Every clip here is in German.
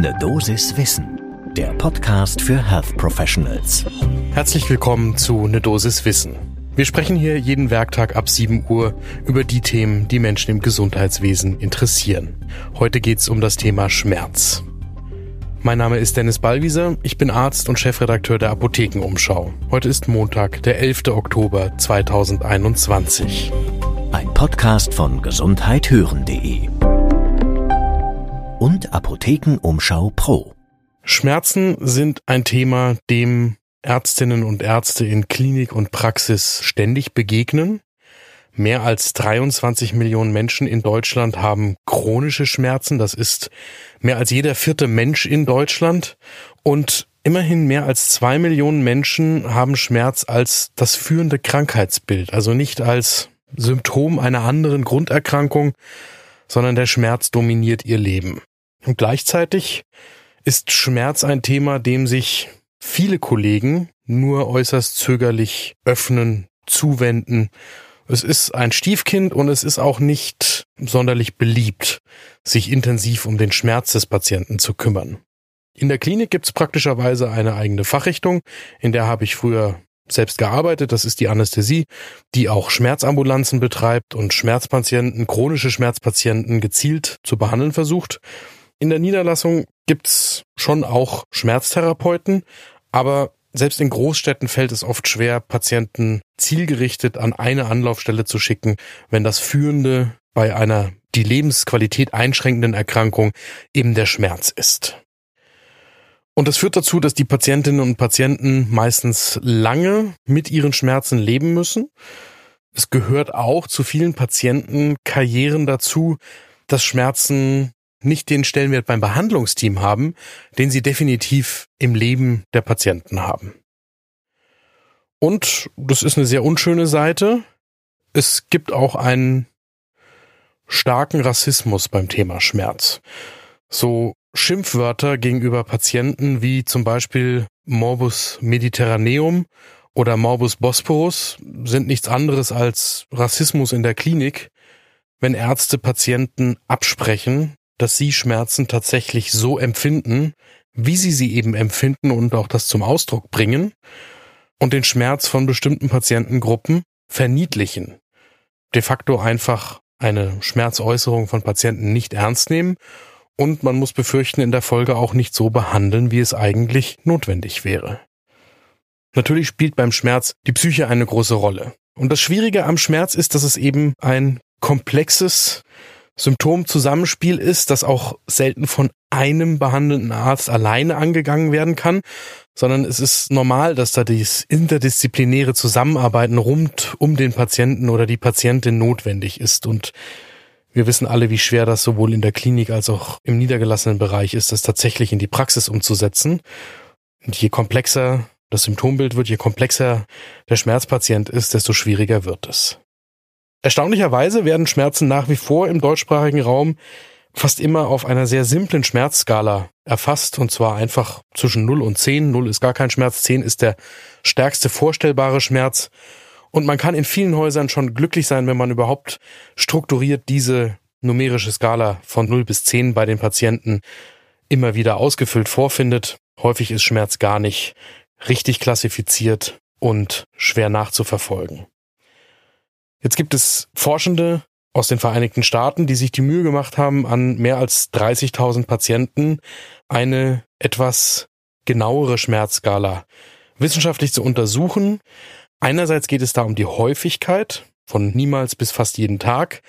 Ne Dosis Wissen, der Podcast für Health Professionals. Herzlich willkommen zu Ne Dosis Wissen. Wir sprechen hier jeden Werktag ab 7 Uhr über die Themen, die Menschen im Gesundheitswesen interessieren. Heute geht's um das Thema Schmerz. Mein Name ist Dennis Ballwieser, ich bin Arzt und Chefredakteur der Apothekenumschau. Heute ist Montag, der 11. Oktober 2021. Ein Podcast von gesundheithören.de und Apothekenumschau Pro. Schmerzen sind ein Thema, dem Ärztinnen und Ärzte in Klinik und Praxis ständig begegnen. Mehr als 23 Millionen Menschen in Deutschland haben chronische Schmerzen. Das ist mehr als jeder vierte Mensch in Deutschland. Und immerhin mehr als zwei Millionen Menschen haben Schmerz als das führende Krankheitsbild. Also nicht als Symptom einer anderen Grunderkrankung, sondern der Schmerz dominiert ihr Leben. Und gleichzeitig ist Schmerz ein Thema, dem sich viele Kollegen nur äußerst zögerlich öffnen, zuwenden. Es ist ein Stiefkind und es ist auch nicht sonderlich beliebt, sich intensiv um den Schmerz des Patienten zu kümmern. In der Klinik gibt es praktischerweise eine eigene Fachrichtung, in der habe ich früher selbst gearbeitet. Das ist die Anästhesie, die auch Schmerzambulanzen betreibt und Schmerzpatienten, chronische Schmerzpatienten gezielt zu behandeln versucht. In der Niederlassung gibt's schon auch Schmerztherapeuten, aber selbst in Großstädten fällt es oft schwer, Patienten zielgerichtet an eine Anlaufstelle zu schicken, wenn das Führende bei einer die Lebensqualität einschränkenden Erkrankung eben der Schmerz ist. Und das führt dazu, dass die Patientinnen und Patienten meistens lange mit ihren Schmerzen leben müssen. Es gehört auch zu vielen Patientenkarrieren dazu, dass Schmerzen nicht den Stellenwert beim Behandlungsteam haben, den sie definitiv im Leben der Patienten haben. Und das ist eine sehr unschöne Seite. Es gibt auch einen starken Rassismus beim Thema Schmerz. So Schimpfwörter gegenüber Patienten wie zum Beispiel Morbus Mediterraneum oder Morbus Bosporus sind nichts anderes als Rassismus in der Klinik, wenn Ärzte Patienten absprechen, dass sie Schmerzen tatsächlich so empfinden, wie sie sie eben empfinden und auch das zum Ausdruck bringen und den Schmerz von bestimmten Patientengruppen verniedlichen. De facto einfach eine Schmerzäußerung von Patienten nicht ernst nehmen und man muss befürchten, in der Folge auch nicht so behandeln, wie es eigentlich notwendig wäre. Natürlich spielt beim Schmerz die Psyche eine große Rolle. Und das Schwierige am Schmerz ist, dass es eben ein komplexes Symptomzusammenspiel ist, das auch selten von einem behandelnden Arzt alleine angegangen werden kann, sondern es ist normal, dass da dieses interdisziplinäre Zusammenarbeiten rund um den Patienten oder die Patientin notwendig ist. Und wir wissen alle, wie schwer das sowohl in der Klinik als auch im niedergelassenen Bereich ist, das tatsächlich in die Praxis umzusetzen. Und je komplexer das Symptombild wird, je komplexer der Schmerzpatient ist, desto schwieriger wird es. Erstaunlicherweise werden Schmerzen nach wie vor im deutschsprachigen Raum fast immer auf einer sehr simplen Schmerzskala erfasst, und zwar einfach zwischen 0 und 10. 0 ist gar kein Schmerz, 10 ist der stärkste vorstellbare Schmerz. Und man kann in vielen Häusern schon glücklich sein, wenn man überhaupt strukturiert diese numerische Skala von 0 bis 10 bei den Patienten immer wieder ausgefüllt vorfindet. Häufig ist Schmerz gar nicht richtig klassifiziert und schwer nachzuverfolgen. Jetzt gibt es Forschende aus den Vereinigten Staaten, die sich die Mühe gemacht haben, an mehr als 30.000 Patienten eine etwas genauere Schmerzskala wissenschaftlich zu untersuchen. Einerseits geht es da um die Häufigkeit von niemals bis fast jeden Tag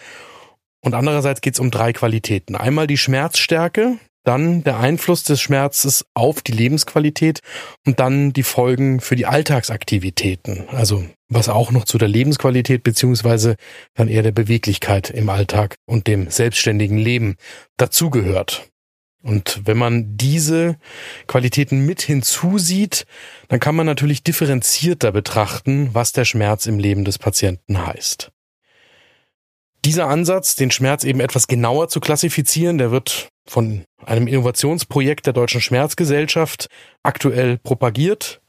und andererseits geht es um drei Qualitäten. Einmal die Schmerzstärke, dann der Einfluss des Schmerzes auf die Lebensqualität und dann die Folgen für die Alltagsaktivitäten. Also was auch noch zu der Lebensqualität beziehungsweise dann eher der Beweglichkeit im Alltag und dem selbstständigen Leben dazugehört. Und wenn man diese Qualitäten mit hinzusieht, dann kann man natürlich differenzierter betrachten, was der Schmerz im Leben des Patienten heißt. Dieser Ansatz, den Schmerz eben etwas genauer zu klassifizieren, der wird von einem Innovationsprojekt der Deutschen Schmerzgesellschaft aktuell propagiert.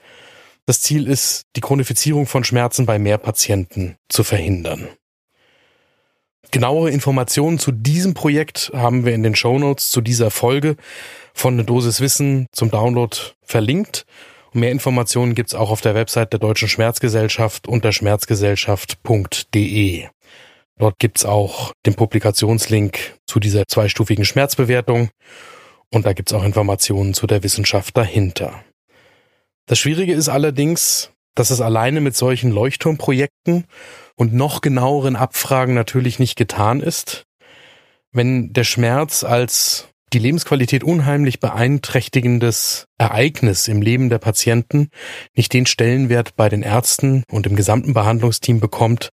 Das Ziel ist, die Chronifizierung von Schmerzen bei mehr Patienten zu verhindern. Genauere Informationen zu diesem Projekt haben wir in den Show Notes zu dieser Folge von Dosis Wissen zum Download verlinkt. Und mehr Informationen gibt's auch auf der Website der Deutschen Schmerzgesellschaft unter schmerzgesellschaft.de. Dort gibt's auch den Publikationslink zu dieser zweistufigen Schmerzbewertung und da gibt's auch Informationen zu der Wissenschaft dahinter. Das Schwierige ist allerdings, dass es alleine mit solchen Leuchtturmprojekten und noch genaueren Abfragen natürlich nicht getan ist. Wenn der Schmerz als die Lebensqualität unheimlich beeinträchtigendes Ereignis im Leben der Patienten nicht den Stellenwert bei den Ärzten und im gesamten Behandlungsteam bekommt,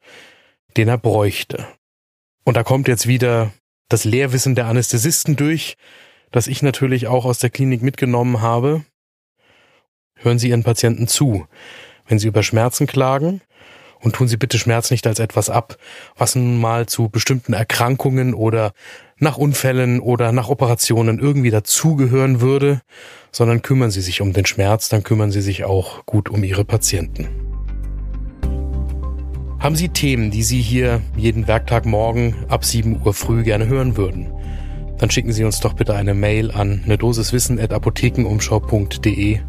den er bräuchte. Und da kommt jetzt wieder das Lehrwissen der Anästhesisten durch, das ich natürlich auch aus der Klinik mitgenommen habe. Hören Sie Ihren Patienten zu, wenn Sie über Schmerzen klagen und tun Sie bitte Schmerz nicht als etwas ab, was nun mal zu bestimmten Erkrankungen oder nach Unfällen oder nach Operationen irgendwie dazugehören würde, sondern kümmern Sie sich um den Schmerz, dann kümmern Sie sich auch gut um Ihre Patienten. Haben Sie Themen, die Sie hier jeden Werktagmorgen ab 7 Uhr früh gerne hören würden? Dann schicken Sie uns doch bitte eine Mail an eine at apothekenumschau.de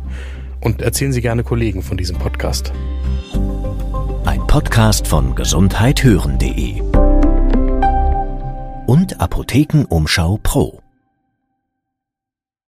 und erzählen Sie gerne Kollegen von diesem Podcast. Ein Podcast von gesundheithören.de und Apothekenumschau Pro.